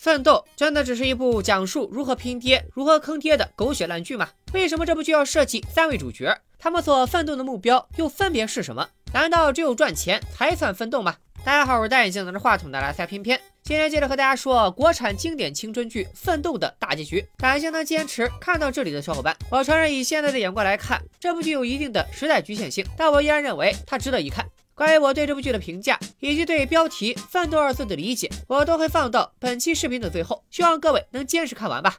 奋斗真的只是一部讲述如何拼爹、如何坑爹的狗血烂剧吗？为什么这部剧要设计三位主角？他们所奋斗的目标又分别是什么？难道只有赚钱才算奋斗吗？大家好，我是戴眼镜拿着话筒的来塞偏偏，今天接着和大家说国产经典青春剧《奋斗》的大结局。感谢能坚持看到这里的小伙伴。我承认以现在的眼光来看，这部剧有一定的时代局限性，但我依然认为它值得一看。关于我对这部剧的评价，以及对标题“奋斗”二字的理解，我都会放到本期视频的最后，希望各位能坚持看完吧。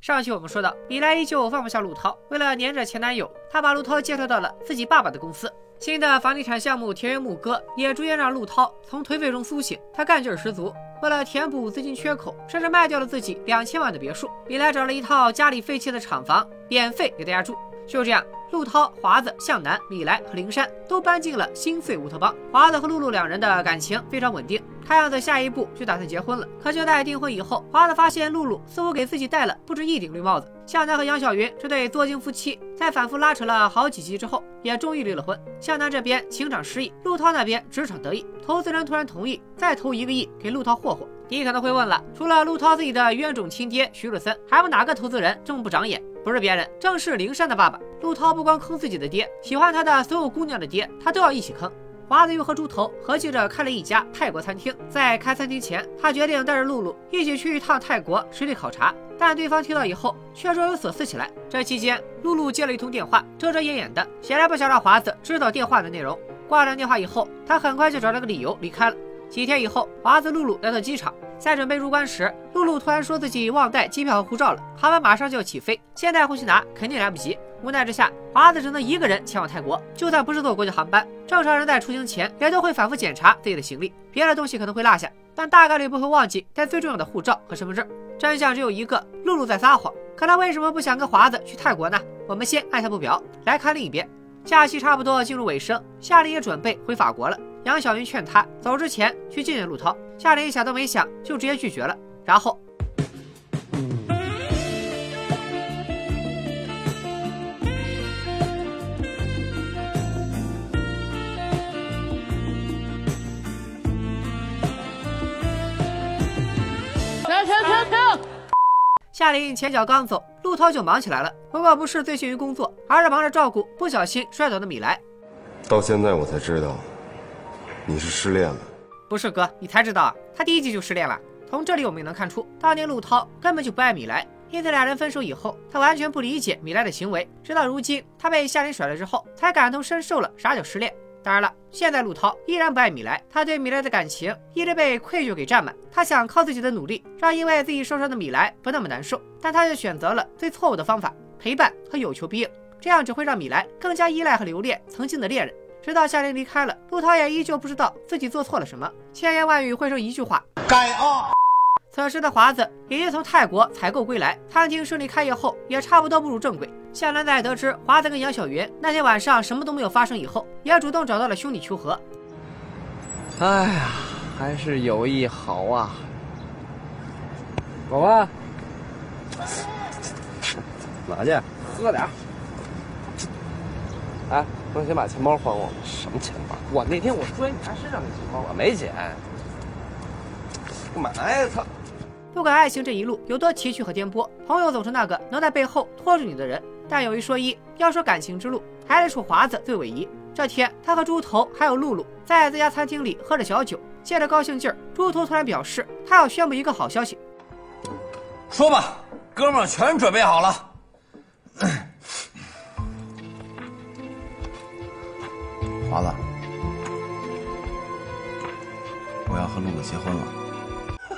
上期我们说到，米莱依旧放不下陆涛，为了黏着前男友，她把陆涛介绍到了自己爸爸的公司。新的房地产项目田园牧歌也逐渐让陆涛从颓废中苏醒，他干劲儿十足。为了填补资金缺口，甚至卖掉了自己两千万的别墅。米莱找了一套家里废弃的厂房，免费给大家住。就这样，陆涛、华子、向南、米莱和灵山都搬进了新岁乌托邦。华子和露露两人的感情非常稳定，看样子下一步就打算结婚了。可就在订婚以后，华子发现露露似乎给自己戴了不止一顶绿帽子。向南和杨晓云这对作精夫妻，在反复拉扯了好几集之后，也终于离了婚。向南这边情场失意，陆涛那边职场得意，投资人突然同意再投一个亿给陆涛霍霍。你可能会问了，除了陆涛自己的冤种亲爹徐若森，还有哪个投资人这么不长眼？不是别人，正是灵山的爸爸陆涛。不光坑自己的爹，喜欢他的所有姑娘的爹，他都要一起坑。华子又和猪头合计着开了一家泰国餐厅，在开餐厅前，他决定带着露露一起去一趟泰国实地考察。但对方听到以后，却若有所思起来。这期间，露露接了一通电话，遮遮掩掩的，显然不想让华子知道电话的内容。挂断电话以后，他很快就找了个理由离开了。几天以后，华子、露露来到机场，在准备入关时，露露突然说自己忘带机票和护照了，航班马上就要起飞，现在回去拿肯定来不及。无奈之下，华子只能一个人前往泰国。就算不是坐国际航班，正常人在出行前也都会反复检查自己的行李，别的东西可能会落下，但大概率不会忘记带最重要的护照和身份证。真相只有一个，露露在撒谎。可她为什么不想跟华子去泰国呢？我们先按下不表，来看另一边。假期差不多进入尾声，夏琳也准备回法国了。杨晓云劝他走之前去见见陆涛，夏琳想都没想就直接拒绝了。然后，夏琳前脚刚走，陆涛就忙起来了。不过不是醉心于工作，而是忙着照顾不小心摔倒的米莱。到现在我才知道。你是失恋了？不是哥，你才知道啊！他第一集就失恋了。从这里我们也能看出，当年陆涛根本就不爱米莱，因此俩人分手以后，他完全不理解米莱的行为。直到如今，他被夏琳甩了之后，才感同身受了啥叫失恋。当然了，现在陆涛依然不爱米莱，他对米莱的感情一直被愧疚给占满。他想靠自己的努力，让因为自己受伤的米莱不那么难受，但他却选择了最错误的方法——陪伴和有求必应，这样只会让米莱更加依赖和留恋曾经的恋人。直到夏琳离开了，陆涛也依旧不知道自己做错了什么，千言万语汇成一句话：该啊！此时的华子已经从泰国采购归来，餐厅顺利开业后，也差不多步入正轨。夏兰在得知华子跟杨晓云那天晚上什么都没有发生以后，也主动找到了兄弟求和。哎呀，还是友谊好啊！宝宝，哪去？喝点。哎。能先把钱包还我吗？什么钱包？我那天我摔你家身上的钱包，我没捡。干嘛呀？操！不管爱情这一路有多崎岖和颠簸，朋友总是那个能在背后拖住你的人。但有一说一，要说感情之路，还得数华子最唯一。这天，他和猪头还有露露在自家餐厅里喝着小酒，借着高兴劲儿，猪头突然表示他要宣布一个好消息。说吧，哥们儿全准备好了。华子，我要和露露结婚了。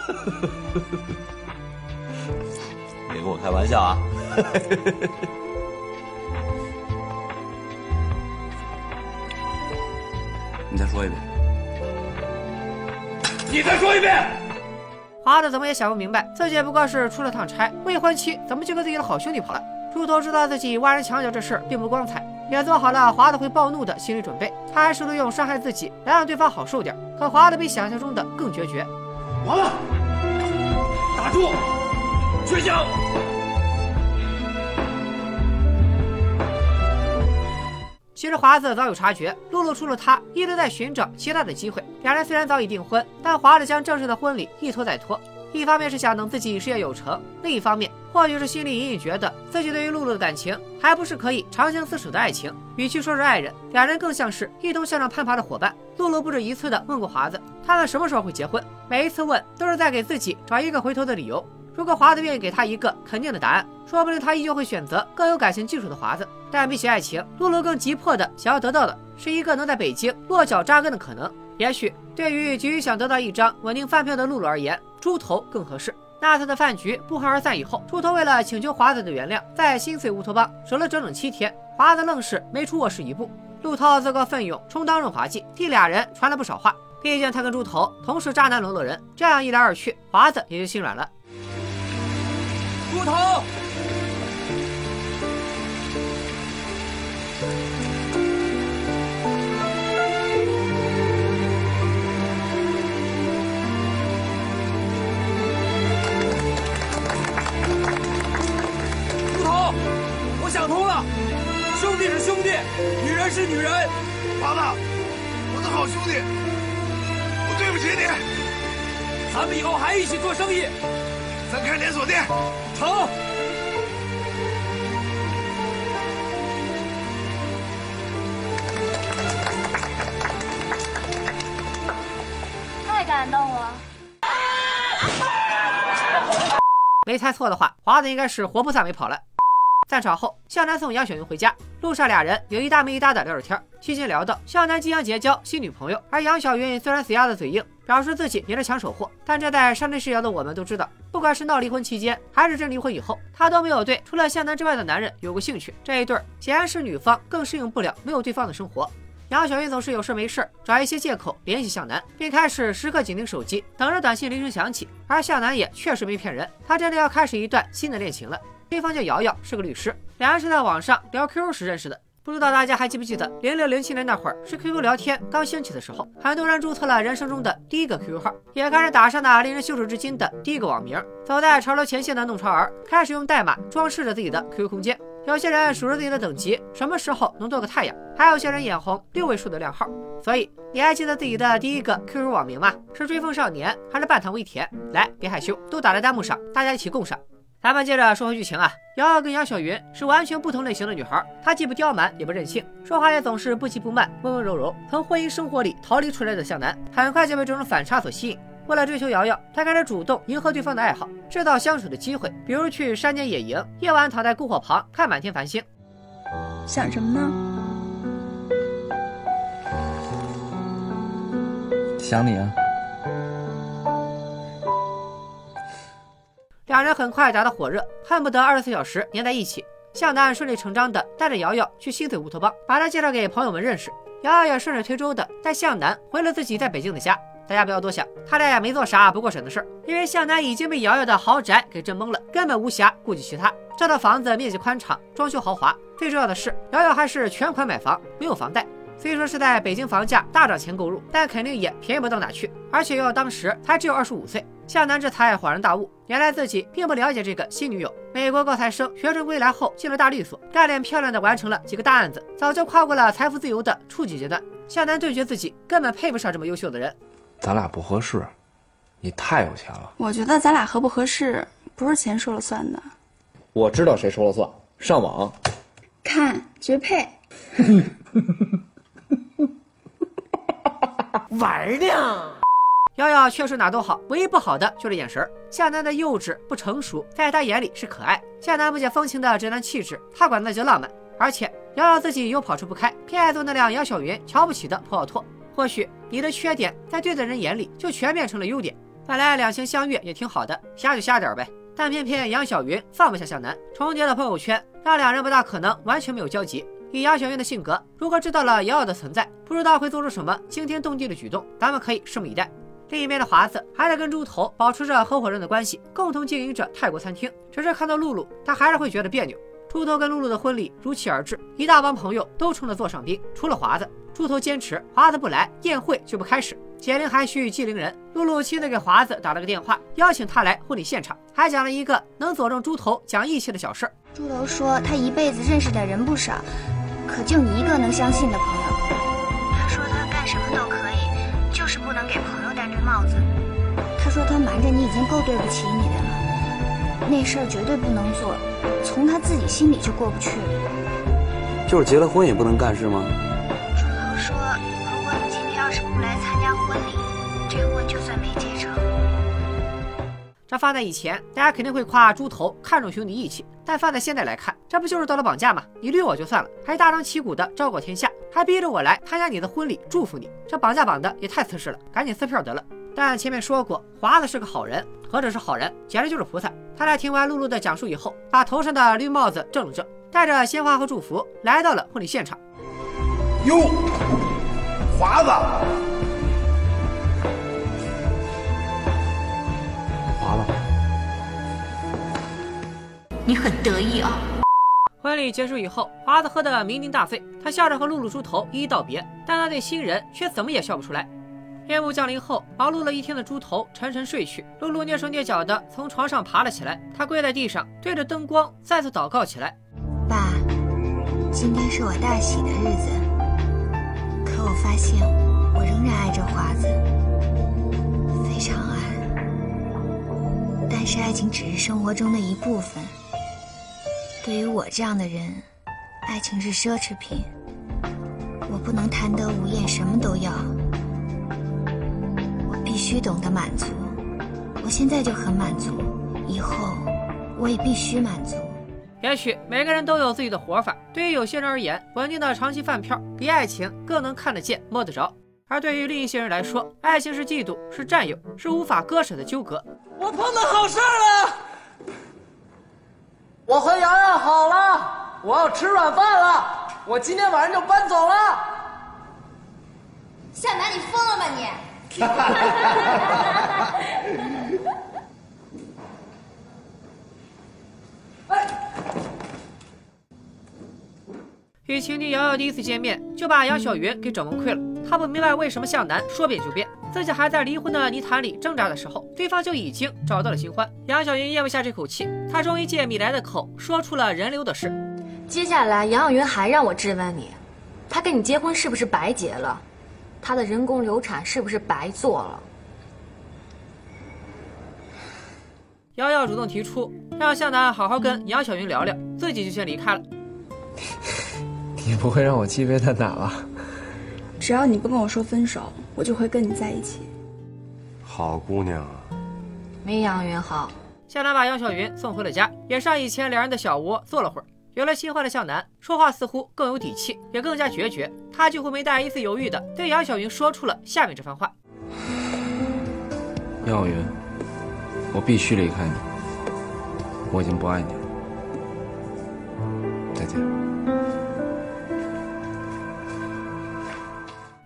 别跟我开玩笑啊！你再说一遍。你再说一遍。华子怎么也想不明白，自己不过是出了趟差，未婚妻怎么就跟自己的好兄弟跑了？猪头知道自己挖人墙角这事并不光彩。也做好了华子会暴怒的心理准备，他还试图用伤害自己来让对方好受点。可华子比想象中的更决绝。完了，打住，绝交。其实华子早有察觉，露露除了他一直在寻找其他的机会。两人虽然早已订婚，但华子将正式的婚礼一拖再拖。一方面是想等自己事业有成，另一方面或许是心里隐隐觉得自己对于露露的感情还不是可以长相厮守的爱情，与其说是爱人，两人更像是一同向上攀爬的伙伴。露露不止一次的问过华子，他们什么时候会结婚？每一次问都是在给自己找一个回头的理由。如果华子愿意给他一个肯定的答案，说不定他依旧会选择更有感情基础的华子。但比起爱情，露露更急迫的想要得到的是一个能在北京落脚扎根的可能。也许对于急于想得到一张稳定饭票的露露而言，猪头更合适。那次的饭局不欢而散以后，猪头为了请求华子的原谅，在心碎乌托邦守了整整七天。华子愣是没出卧室一步。陆涛自告奋勇充当润滑剂，替俩人传了不少话。毕竟他跟猪头同是渣男沦落人，这样一来二去，华子也就心软了。猪头，弟是兄弟，女人是女人。华子，我的好兄弟，我对不起你。咱们以后还一起做生意。咱开连锁店，成。太感动了。没猜错的话，华子应该是活菩萨没跑了。散场后，向南送杨雪云回家，路上俩人有一搭没一搭的聊着天，期间聊到向南即将结交新女朋友，而杨晓云虽然死鸭子嘴硬。表示自己也是抢手货，但这在山内世谣的我们都知道，不管是闹离婚期间，还是真离婚以后，他都没有对除了向南之外的男人有过兴趣。这一对显然是女方更适应不了没有对方的生活。杨小云总是有事没事找一些借口联系向南，并开始时刻紧盯手机，等着短信铃声响起。而向南也确实没骗人，他真的要开始一段新的恋情了。对方叫瑶瑶，是个律师，两人是在网上聊 QQ 时认识的。不知道大家还记不记得，零六零七年那会儿是 QQ 聊天刚兴起的时候，很多人注册了人生中的第一个 QQ 号，也开始打上那令人羞耻至今的第一个网名。走在潮流前线的弄潮儿开始用代码装饰着自己的 QQ 空间。有些人数着自己的等级，什么时候能做个太阳？还有些人眼红六位数的靓号。所以你还记得自己的第一个 QQ 网名吗？是追风少年还是半糖微甜？来，别害羞，都打在弹幕上，大家一起共赏。咱们接着说回剧情啊，瑶瑶跟杨晓云是完全不同类型的女孩，她既不刁蛮也不任性，说话也总是不急不慢，温温柔柔。从婚姻生活里逃离出来的向南，很快就被这种反差所吸引。为了追求瑶瑶，他开始主动迎合对方的爱好，制造相处的机会，比如去山间野营，夜晚躺在篝火旁看满天繁星。想什么呢？想你啊。两人很快打得火热，恨不得二十四小时粘在一起。向南顺理成章地带着瑶瑶去新水乌托邦，把她介绍给朋友们认识。瑶瑶也顺水推舟地带向南回了自己在北京的家。大家不要多想，他俩也没做啥不过审的事儿，因为向南已经被瑶瑶的豪宅给震懵了，根本无暇顾及其他。这套房子面积宽敞，装修豪华，最重要的是瑶瑶还是全款买房，没有房贷。虽说是在北京房价大涨前购入，但肯定也便宜不到哪去。而且瑶瑶当时才只有二十五岁。向南这才恍然大悟，原来自己并不了解这个新女友。美国高材生学成归来后，进了大律所，干练漂亮的完成了几个大案子，早就跨过了财富自由的初级阶段。夏南对决自己根本配不上这么优秀的人。咱俩不合适，你太有钱了。我觉得咱俩合不合适，不是钱说了算的。我知道谁说了算，上网看绝配。玩呢。瑶瑶确实哪都好，唯一不好的就是眼神。向南的幼稚不成熟，在他眼里是可爱。向南不解风情的直男气质，他管那叫浪漫。而且瑶瑶自己又跑出不开，偏爱坐那辆杨晓云瞧不起的破奥拓。或许你的缺点在对的人眼里就全变成了优点。本来两情相悦也挺好的，瞎就瞎点呗。但偏偏杨晓云放不下向南，重叠的朋友圈让两人不大可能完全没有交集。以杨晓云的性格，如果知道了瑶瑶的存在，不知道会做出什么惊天动地的举动。咱们可以拭目以待。另一边的华子还在跟猪头保持着合伙人的关系，共同经营着泰国餐厅。只是看到露露，他还是会觉得别扭。猪头跟露露的婚礼如期而至，一大帮朋友都成了座上宾，除了华子。猪头坚持华子不来，宴会就不开始。解铃还须系铃人，露露亲自给华子打了个电话，邀请他来婚礼现场，还讲了一个能佐证猪头讲义气的小事。猪头说他一辈子认识的人不少，可就你一个能相信的朋友。瞒着你已经够对不起你的了，那事儿绝对不能做，从他自己心里就过不去。就是结了婚也不能干是吗？猪头说，如果你今天要是不来参加婚礼，这婚就算没结成。这放在以前，大家肯定会夸猪头看重兄弟义气，但放在现在来看，这不就是道德绑架吗？你绿我就算了，还大张旗鼓的昭告天下，还逼着我来参加你的婚礼，祝福你，这绑架绑的也太瓷实了，赶紧撕票得了。但前面说过，华子是个好人，何止是好人，简直就是菩萨。他在听完露露的讲述以后，把头上的绿帽子正了正，带着鲜花和祝福来到了婚礼现场。哟，华子，华子，你很得意啊！婚礼结束以后，华子喝得酩酊大醉，他笑着和露露猪头一一道别，但他对新人却怎么也笑不出来。夜幕降临后，忙碌了一天的猪头沉沉睡去。露露蹑手蹑脚地从床上爬了起来，她跪在地上，对着灯光再次祷告起来：“爸，今天是我大喜的日子，可我发现我仍然爱着华子，非常爱。但是爱情只是生活中的一部分。对于我这样的人，爱情是奢侈品，我不能贪得无厌，什么都要。”必须懂得满足，我现在就很满足，以后我也必须满足。也许每个人都有自己的活法，对于有些人而言，稳定的长期饭票比爱情更能看得见、摸得着；而对于另一些人来说，爱情是嫉妒，是占有，是无法割舍的纠葛。我碰到好事了，我和瑶瑶好了，我要吃软饭了，我今天晚上就搬走了。夏楠，你疯了吗你？与情敌瑶瑶第一次见面，就把杨小云给整崩溃了。他不明白为什么向南说变就变，自己还在离婚的泥潭里挣扎的时候，对方就已经找到了新欢。杨小云咽不下这口气，他终于借米莱的口说出了人流的事。接下来，杨小云还让我质问你，他跟你结婚是不是白结了？他的人工流产是不是白做了？瑶瑶主动提出让向南好好跟杨晓云聊聊，自己就先离开了。你不会让我鸡飞蛋打吧？只要你不跟我说分手，我就会跟你在一起。好姑娘啊，没杨云好。向南把杨晓云送回了家，也上以前两人的小窝坐了会儿。有了新欢的向南，说话似乎更有底气，也更加决绝。他几乎没带一丝犹豫的对杨晓云说出了下面这番话：杨晓云，我必须离开你，我已经不爱你了。再见。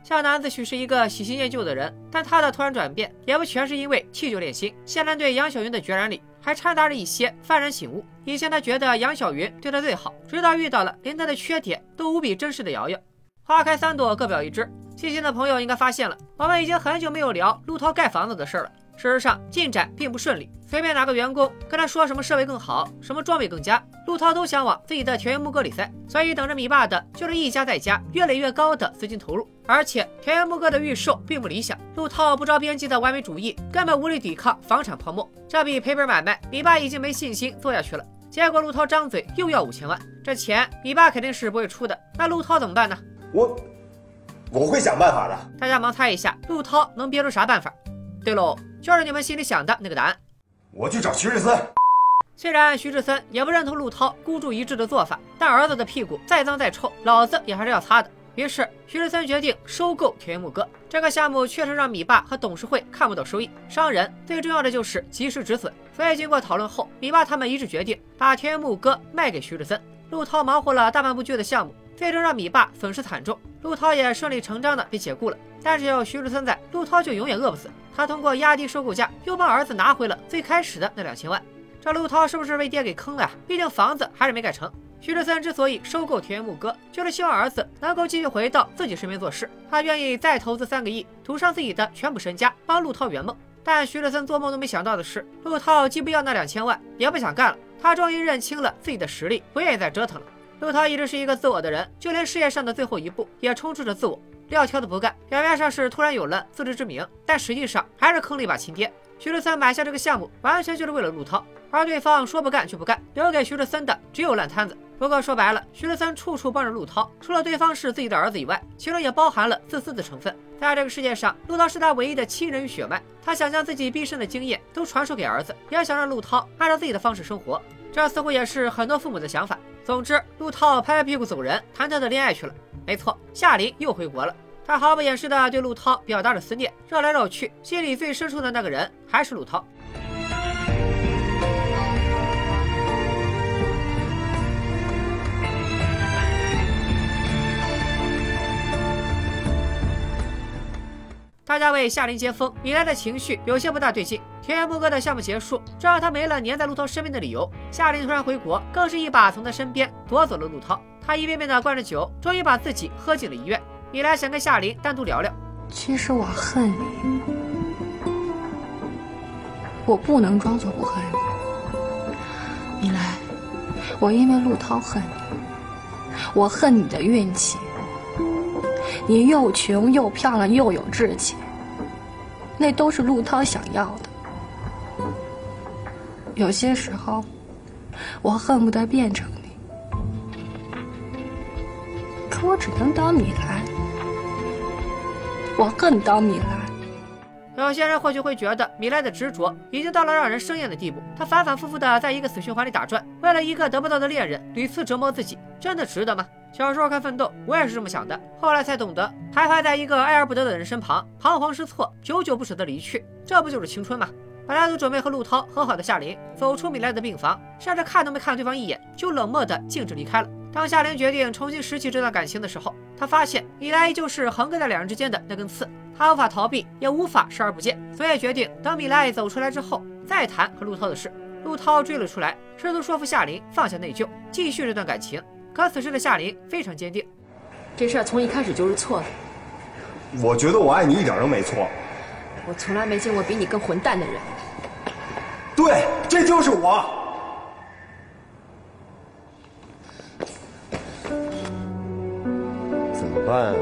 向南自诩是一个喜新厌旧的人，但他的突然转变也不全是因为弃旧恋新。向南对杨晓云的决然里，还掺杂着一些幡然醒悟。以前他觉得杨晓云对他最好，直到遇到了连他的缺点都无比珍视的瑶瑶。花开三朵，各表一枝。细心的朋友应该发现了，我们已经很久没有聊陆涛盖房子的事了。事实上，进展并不顺利。随便哪个员工跟他说什么设备更好，什么装备更佳，陆涛都想往自己的田园牧歌里塞。所以等着米爸的就是一家再加、越来越高的资金投入。而且田园牧歌的预售并不理想，陆涛不着边际的完美主义根本无力抵抗房产泡沫。这笔赔本买卖，米爸已经没信心做下去了。结果陆涛张嘴又要五千万，这钱米爸肯定是不会出的。那陆涛怎么办呢？我我会想办法的。大家盲猜一下，陆涛能憋出啥办法？对喽，就是你们心里想的那个答案。我去找徐志森。虽然徐志森也不认同陆涛孤注一掷的做法，但儿子的屁股再脏再臭，老子也还是要擦的。于是徐志森决定收购田园牧歌。这个项目确实让米爸和董事会看不到收益。商人最重要的就是及时止损，所以经过讨论后，米爸他们一致决定把田园牧歌卖给徐志森。陆涛忙活了大半部剧的项目，最终让米爸损失惨重。陆涛也顺理成章的被解雇了。但是有徐志森在，陆涛就永远饿不死。他通过压低收购价，又帮儿子拿回了最开始的那两千万。这陆涛是不是被爹给坑了呀？毕竟房子还是没盖成。徐志森之所以收购田园牧歌，就是希望儿子能够继续回到自己身边做事。他愿意再投资三个亿，赌上自己的全部身家，帮陆涛圆梦。但徐志森做梦都没想到的是，陆涛既不要那两千万，也不想干了。他终于认清了自己的实力，不愿意再折腾了。陆涛一直是一个自我的人，就连事业上的最后一步也充斥着自我。撂挑子不干，表面上是突然有了自知之明，但实际上还是坑了一把亲爹。徐志森买下这个项目，完全就是为了陆涛，而对方说不干就不干，留给徐志森的只有烂摊子。不过说白了，徐志森处处帮着陆涛，除了对方是自己的儿子以外，其中也包含了自私的成分。在这个世界上，陆涛是他唯一的亲人与血脉，他想将自己毕生的经验都传授给儿子，也想让陆涛按照自己的方式生活。这似乎也是很多父母的想法。总之，陆涛拍拍屁股走人，谈他的恋爱去了。没错，夏琳又回国了。她毫不掩饰地对陆涛表达了思念，绕来绕去，心里最深处的那个人还是陆涛。大家为夏琳接风，米莱的情绪有些不大对劲。田园牧歌的项目结束，这让他没了黏在陆涛身边的理由。夏琳突然回国，更是一把从他身边夺走了陆涛。他一遍遍的灌着酒，终于把自己喝进了医院。米莱想跟夏琳单独聊聊。其实我恨你，我不能装作不恨你。米莱，我因为陆涛恨你，我恨你的运气。你又穷又漂亮又有志气，那都是陆涛想要的。有些时候，我恨不得变成你，可我只能当米兰。我恨当米兰。有些人或许会觉得米莱的执着已经到了让人生厌的地步。他反反复复的在一个死循环里打转，为了一个得不到的恋人屡次折磨自己，真的值得吗？小时候看《奋斗》，我也是这么想的。后来才懂得，徘徊在一个爱而不得的人身旁，彷徨失措，久久不舍得离去，这不就是青春吗？本来都准备和陆涛和好的夏琳走出米莱的病房，甚至看都没看对方一眼，就冷漠的径直离开了。当夏琳决定重新拾起这段感情的时候，她发现米莱依旧是横亘在两人之间的那根刺，她无法逃避，也无法视而不见，所以决定等米莱走出来之后再谈和陆涛的事。陆涛追了出来，试图说服夏琳放下内疚，继续这段感情。可此时的夏琳非常坚定，这事儿从一开始就是错的。我觉得我爱你一点都没错。我从来没见过比你更混蛋的人。对，这就是我。怎么办啊？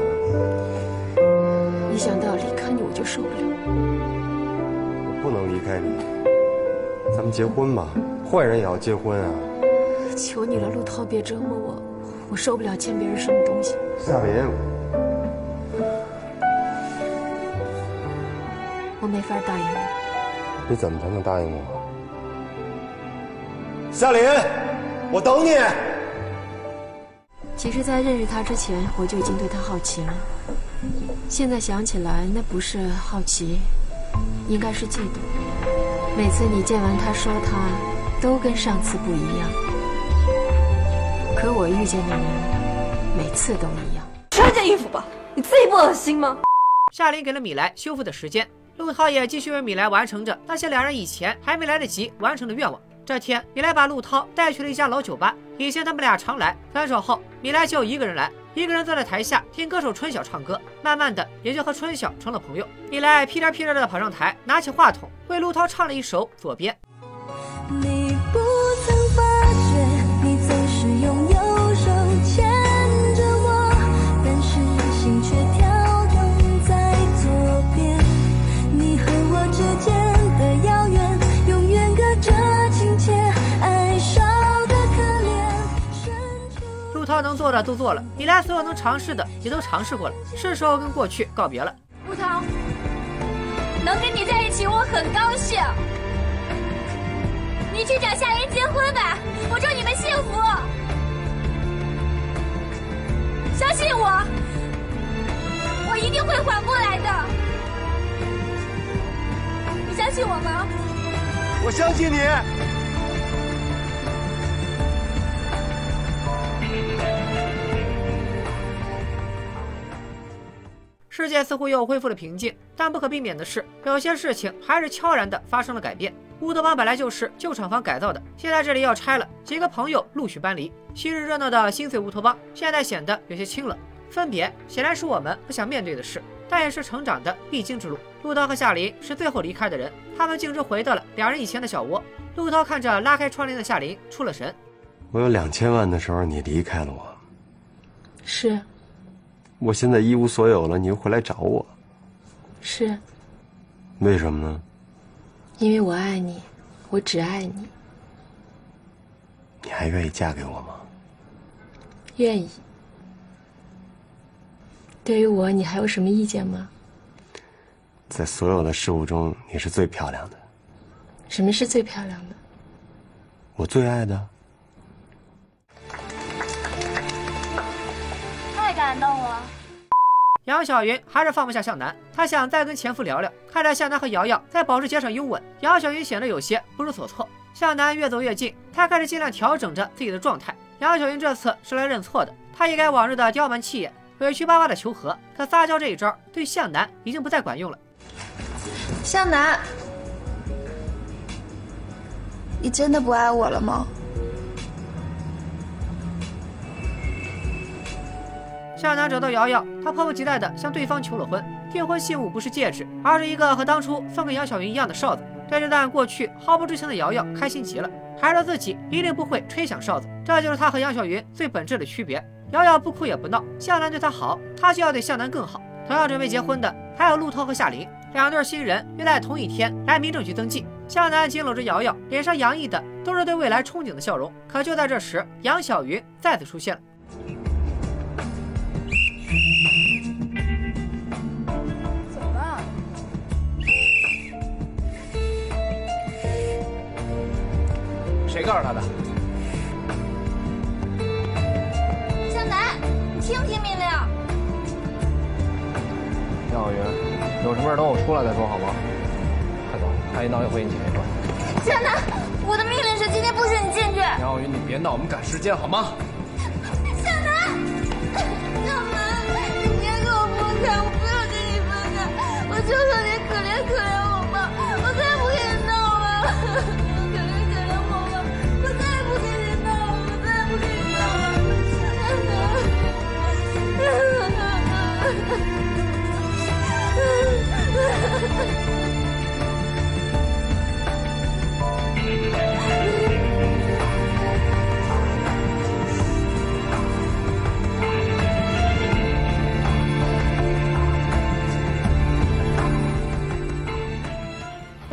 一想到离开你我就受不了。我不能离开你，咱们结婚吧，坏人也要结婚啊。求你了，陆涛，别折磨我，我受不了欠别人什么东西。夏琳，我没法答应你。你怎么才能答应我？夏琳，我等你。其实，在认识他之前，我就已经对他好奇了。现在想起来，那不是好奇，应该是嫉妒。每次你见完他说他，都跟上次不一样。可我遇见的人，每次都一样。穿件衣服吧，你自己不恶心吗？夏琳给了米莱修复的时间，陆涛也继续为米莱完成着那些两人以前还没来得及完成的愿望。这天，米莱把陆涛带去了一家老酒吧。以前他们俩常来，分手后，米莱就一个人来，一个人坐在台下听歌手春晓唱歌。慢慢的，也就和春晓成了朋友。米莱屁颠屁颠的跑上台，拿起话筒为陆涛唱了一首《左边》。涛能做的都做了，米莱所有能尝试的也都尝试过了，是时候跟过去告别了。陆涛，能跟你在一起，我很高兴。你去找夏琳结婚吧，我祝你们幸福。相信我，我一定会缓过来的。你相信我吗？我相信你。世界似乎又恢复了平静，但不可避免的是，有些事情还是悄然的发生了改变。乌托邦本来就是旧厂房改造的，现在这里要拆了，几个朋友陆续搬离。昔日热闹的心碎乌托邦，现在显得有些清冷。分别显然是我们不想面对的事，但也是成长的必经之路。陆涛和夏琳是最后离开的人，他们径直回到了两人以前的小窝。陆涛看着拉开窗帘的夏琳，出了神。我有两千万的时候，你离开了我。是。我现在一无所有了，你又回来找我。是。为什么呢？因为我爱你，我只爱你。你还愿意嫁给我吗？愿意。对于我，你还有什么意见吗？在所有的事物中，你是最漂亮的。什么是最漂亮的？我最爱的。感动了。杨小云还是放不下向南，她想再跟前夫聊聊。看着向南和瑶瑶在保时捷上拥吻，杨小云显得有些不知所措。向南越走越近，他开始尽量调整着自己的状态。杨小云这次是来认错的，她一改往日的刁蛮气焰，委屈巴巴的求和。可撒娇这一招对向南已经不再管用了。向南，你真的不爱我了吗？向南找到瑶瑶，他迫不及待地向对方求了婚。订婚信物不是戒指，而是一个和当初送给杨晓云一样的哨子。对这段过去毫不知情的瑶瑶开心极了，还说自己一定不会吹响哨子。这就是他和杨晓云最本质的区别。瑶瑶不哭也不闹，向南对她好，她就要对向南更好。同样准备结婚的还有陆涛和夏琳，两对新人约在同一天来民政局登记。向南紧搂着瑶瑶，脸上洋溢的都是对未来憧憬的笑容。可就在这时，杨晓云再次出现了。告诉他的？向南，你听听命令。杨小云，有什么事等我出来再说好吗？快走，太医闹又会你姐妹关。向南，我的命令是今天不许你进去。杨小云，你别闹，我们赶时间好吗？向南，向南，你别跟我分开，我不要跟你分开，我求求你可怜可怜，我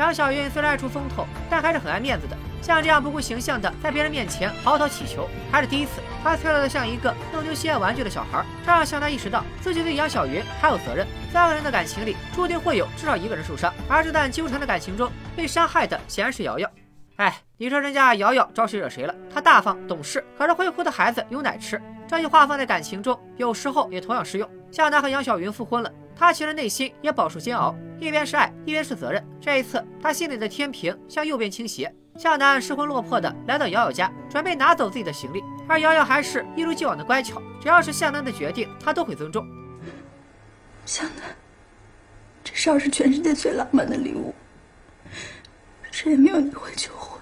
杨小云虽然爱出风头，但还是很爱面子的。像这样不顾形象的在别人面前嚎啕乞求，还是第一次。她脆弱的像一个弄丢心爱玩具的小孩，这让向南意识到自己对杨小云还有责任。三个人的感情里，注定会有至少一个人受伤，而这段纠缠的感情中，被伤害的显然是瑶瑶。哎，你说人家瑶瑶招谁惹谁了？她大方懂事，可是会哭的孩子有奶吃。这句话放在感情中，有时候也同样适用。向南和杨小云复婚了，他其实内心也饱受煎熬，一边是爱，一边是责任。这一次，他心里的天平向右边倾斜。向南失魂落魄的来到瑶瑶家，准备拿走自己的行李，而瑶瑶还是一如既往的乖巧，只要是向南的决定，他都会尊重。向南，这哨是全世界最浪漫的礼物，谁也没有你会求婚。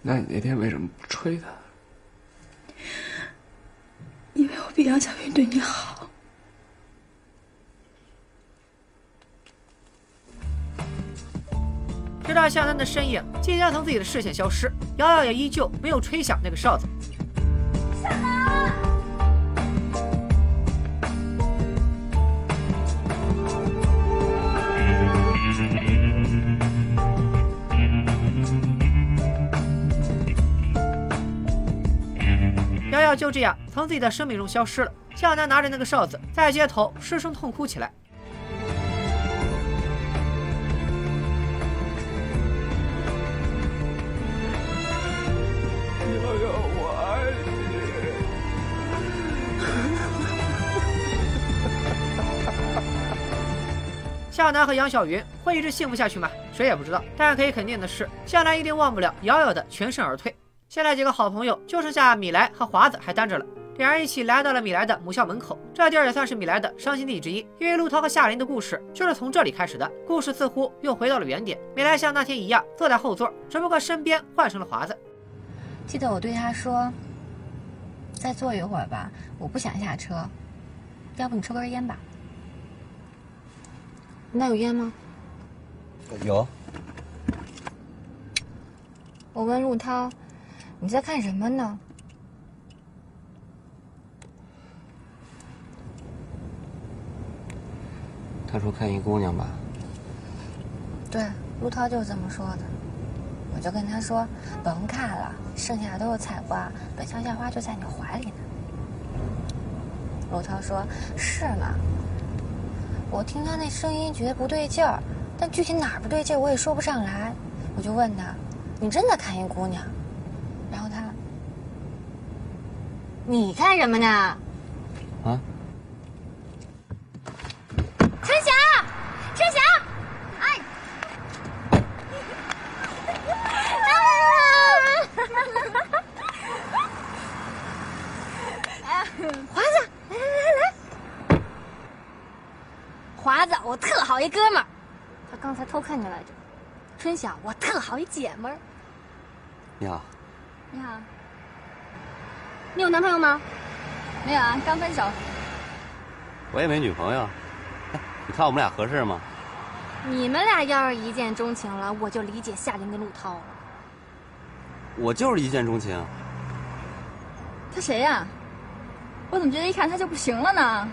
那你那天为什么不吹他？因为我比杨小云对你好。直到下单的身影即将从自己的视线消失，瑶瑶也依旧没有吹响那个哨子。就这样从自己的生命中消失了。向南拿着那个哨子，在街头失声痛哭起来。瑶瑶，我爱向南和杨晓云会一直幸福下去吗？谁也不知道。但可以肯定的是，向南一定忘不了瑶瑶的全身而退。现在几个好朋友就剩下米莱和华子还单着了。两人一起来到了米莱的母校门口，这地儿也算是米莱的伤心地之一，因为陆涛和夏琳的故事就是从这里开始的。故事似乎又回到了原点。米莱像那天一样坐在后座，只不过身边换成了华子。记得我对他说：“再坐一会儿吧，我不想下车。要不你抽根烟吧？那有烟吗？有。我问陆涛：“你在看什么呢？”他说看一姑娘吧。对，陆涛就是这么说的。我就跟他说，甭看了，剩下的都是菜瓜，本乡校花就在你怀里呢。陆涛说：“是吗？我听他那声音觉得不对劲儿，但具体哪儿不对劲儿我也说不上来。我就问他：你真的看一姑娘？然后他：你看什么呢？啊？春霞，春霞，哎。”华子，来来来来，华子，我特好一哥们儿，他刚才偷看你来着。春晓，我特好一姐们儿。你好，你好，你有男朋友吗？没有啊，刚分手。我也没女朋友。哎，你看我们俩合适吗？你们俩要是一见钟情了，我就理解夏琳跟陆涛了。我就是一见钟情。他谁呀、我怎么觉得一看他就不行了呢？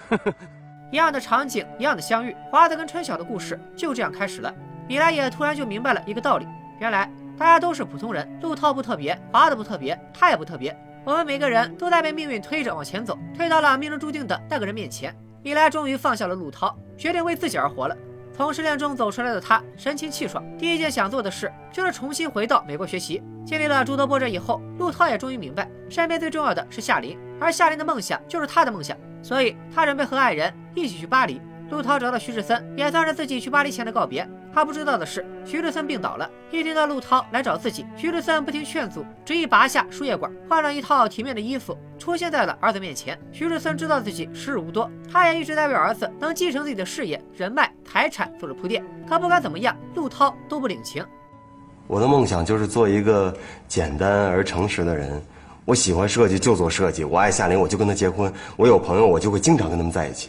一样的场景，一样的相遇，华子跟春晓的故事就这样开始了。米莱也突然就明白了一个道理：原来大家都是普通人，陆涛不特别，华子不特别，他也不特别。我们每个人都在被命运推着往前走，推到了命中注定的那个人面前。米莱终于放下了陆涛，决定为自己而活了。从失恋中走出来的他，神清气爽。第一件想做的事就是重新回到美国学习。经历了诸多波折以后，陆涛也终于明白，身边最重要的是夏琳，而夏琳的梦想就是他的梦想，所以他准备和爱人一起去巴黎。陆涛找到徐志森，也算是自己去巴黎前的告别。他不知道的是，徐志森病倒了。一听到陆涛来找自己，徐志森不听劝阻，执意拔下输液管，换上一套体面的衣服，出现在了儿子面前。徐志森知道自己时日无多，他也一直在为儿子能继承自己的事业、人脉、财产做着铺垫。可不管怎么样，陆涛都不领情。我的梦想就是做一个简单而诚实的人。我喜欢设计就做设计，我爱夏琳我就跟她结婚，我有朋友我就会经常跟他们在一起。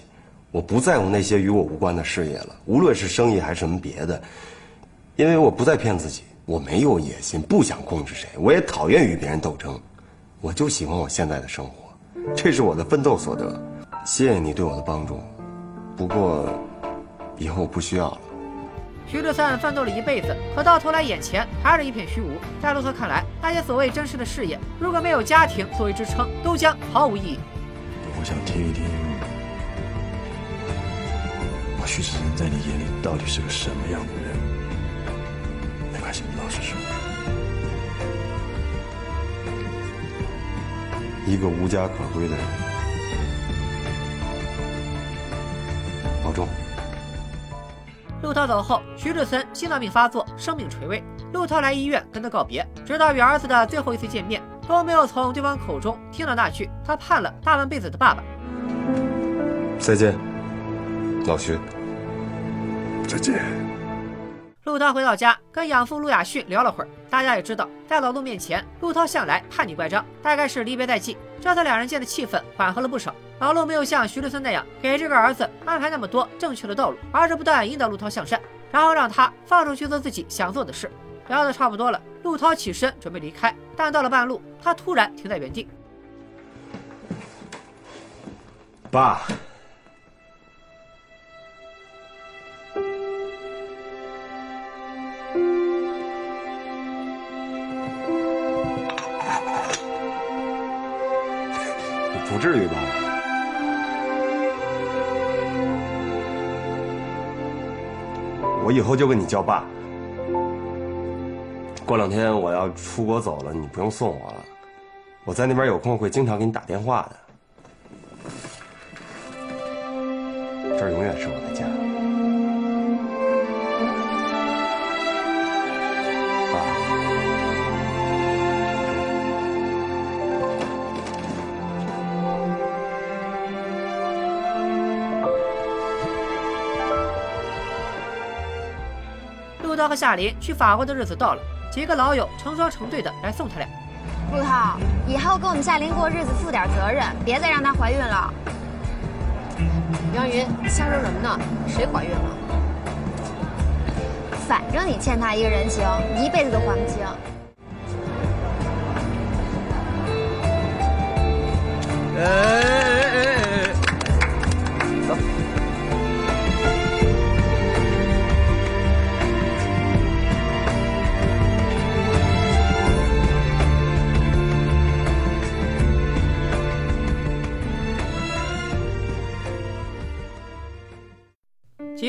我不在乎那些与我无关的事业了，无论是生意还是什么别的，因为我不再骗自己，我没有野心，不想控制谁，我也讨厌与别人斗争，我就喜欢我现在的生活，这是我的奋斗所得。谢谢你对我的帮助，不过以后我不需要了。徐志森奋斗了一辈子，可到头来眼前还是一片虚无。在陆涛看来，那些所谓真实的事业，如果没有家庭作为支撑，都将毫无意义。我想听一听，我徐志森在你眼里到底是个什么样的人？没关系，老实说。一个无家可归的人。保重。陆涛走后，徐志森心脏病发作，生命垂危。陆涛来医院跟他告别，直到与儿子的最后一次见面，都没有从对方口中听到那句他盼了大半辈子的爸爸。再见，老徐。再见。陆涛回到家，跟养父陆亚逊聊了会儿。大家也知道，在老陆面前，陆涛向来叛逆乖张，大概是离别在即。这次两人间的气氛缓和了不少。老陆没有像徐志森那样给这个儿子安排那么多正确的道路，而是不断引导陆涛向善，然后让他放手去做自己想做的事。聊得差不多了，陆涛起身准备离开，但到了半路，他突然停在原地。爸，至于吗？我以后就跟你叫爸。过两天我要出国走了，你不用送我了，我在那边有空会经常给你打电话的。夏琳去法国的日子到了，几个老友成双成对的来送他俩。陆涛，以后跟我们夏琳过日子负点责任，别再让她怀孕了。杨云，瞎说什么呢？谁怀孕了？反正你欠她一个人情，一辈子都还不清。哎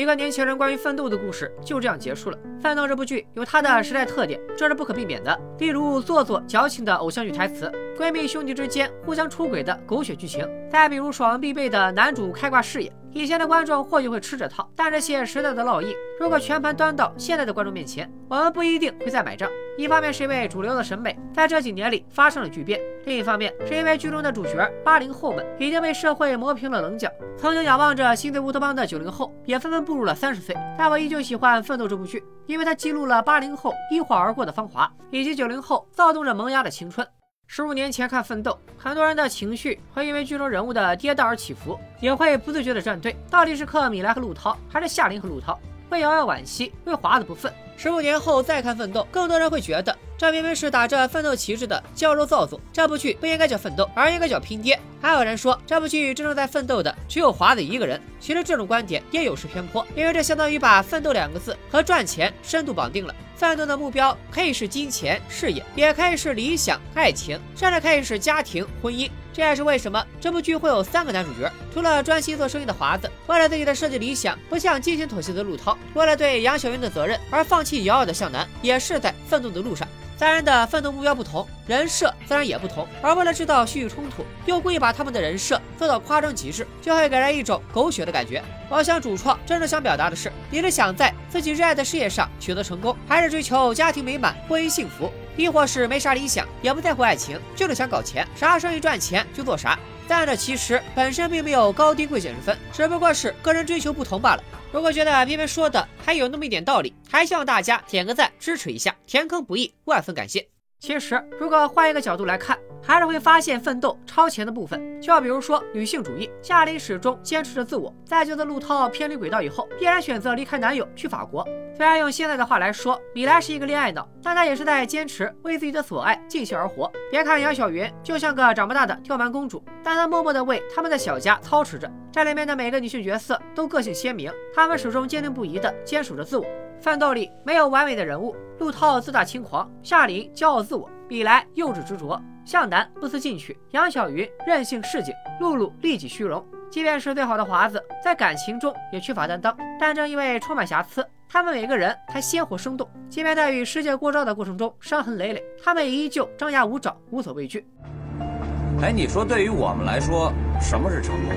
一个年轻人关于奋斗的故事就这样结束了。奋斗这部剧有它的时代特点，这是不可避免的，例如做作矫情的偶像剧台词，闺蜜兄弟之间互相出轨的狗血剧情，再比如爽文必备的男主开挂事业。以前的观众或许会吃这套，但这些时代的烙印，如果全盘端到现在的观众面前，我们不一定会再买账。一方面是因为主流的审美在这几年里发生了巨变，另一方面是因为剧中的主角八零后们已经被社会磨平了棱角。曾经仰望着新队乌托邦的九零后，也纷纷步入了三十岁。但我依旧喜欢《奋斗》这部剧，因为它记录了八零后一晃而过的芳华，以及九零后躁动着萌芽的青春。十五年前看《奋斗》，很多人的情绪会因为剧中人物的跌宕而起伏，也会不自觉地站队。到底是克米莱和陆涛，还是夏琳和陆涛？为瑶瑶惋惜，为华子不忿。十五年后再看《奋斗》，更多人会觉得。这明明是打着奋斗旗帜的娇柔造作，这部剧不应该叫奋斗，而应该叫拼爹。还有人说这部剧真正在奋斗的只有华子一个人，其实这种观点也有失偏颇，因为这相当于把奋斗两个字和赚钱深度绑定了。奋斗的目标可以是金钱、事业，也可以是理想、爱情，甚至可以是家庭、婚姻。这也是为什么这部剧会有三个男主角，除了专心做生意的华子，为了自己的设计理想不向金钱妥协的陆涛，为了对杨晓云的责任而放弃瑶瑶的向南，也是在奋斗的路上。三人的奋斗目标不同，人设自然也不同。而为了制造戏剧冲突，又故意把他们的人设做到夸张极致，就会给人一种狗血的感觉。我想主创真正想表达的是：你是想在自己热爱的事业上取得成功，还是追求家庭美满、婚姻幸福，亦或是没啥理想，也不在乎爱情，就是想搞钱，啥生意赚钱就做啥？但这其实本身并没有高低贵贱之分，只不过是个人追求不同罢了。如果觉得偏偏说的还有那么一点道理，还希望大家点个赞支持一下，填坑不易，万分感谢。其实，如果换一个角度来看，还是会发现奋斗超前的部分。就比如说女性主义，夏琳始终坚持着自我，在觉得陆涛偏离轨道以后，必然选择离开男友去法国。虽然用现在的话来说，米莱是一个恋爱脑，但她也是在坚持为自己的所爱尽兴而活。别看杨晓云就像个长不大的刁蛮公主，但她默默地为他们的小家操持着。这里面的每个女性角色都个性鲜明，她们始终坚定不移地坚守着自我。奋斗里没有完美的人物，陆涛自大轻狂，夏琳骄傲自我，米莱幼稚执着，向南不思进取，杨小云任性市井，露露利己虚荣。即便是最好的华子，在感情中也缺乏担当。但正因为充满瑕疵，他们每个人才鲜活生动。即便在与世界过招的过程中伤痕累累，他们也依旧张牙舞爪，无所畏惧。哎，你说对于我们来说，什么是成功？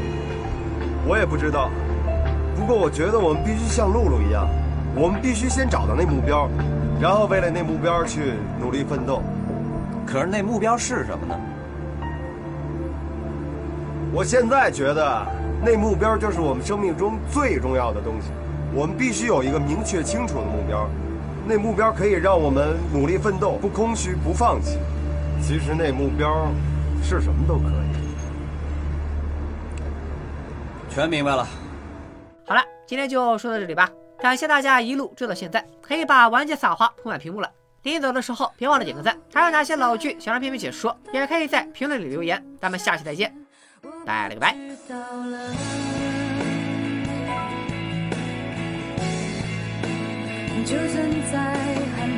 我也不知道。不过我觉得我们必须像露露一样。我们必须先找到那目标，然后为了那目标去努力奋斗。可是那目标是什么呢？我现在觉得那目标就是我们生命中最重要的东西。我们必须有一个明确清楚的目标，那目标可以让我们努力奋斗，不空虚，不放弃。其实那目标是什么都可以。全明白了。好了，今天就说到这里吧。感谢大家一路追到现在，可以把完结撒花铺满屏幕了。临走的时候别忘了点个赞。还有哪些老剧想让片片解说，也可以在评论里留言。咱们下期再见，拜了个拜。就算再寒冷。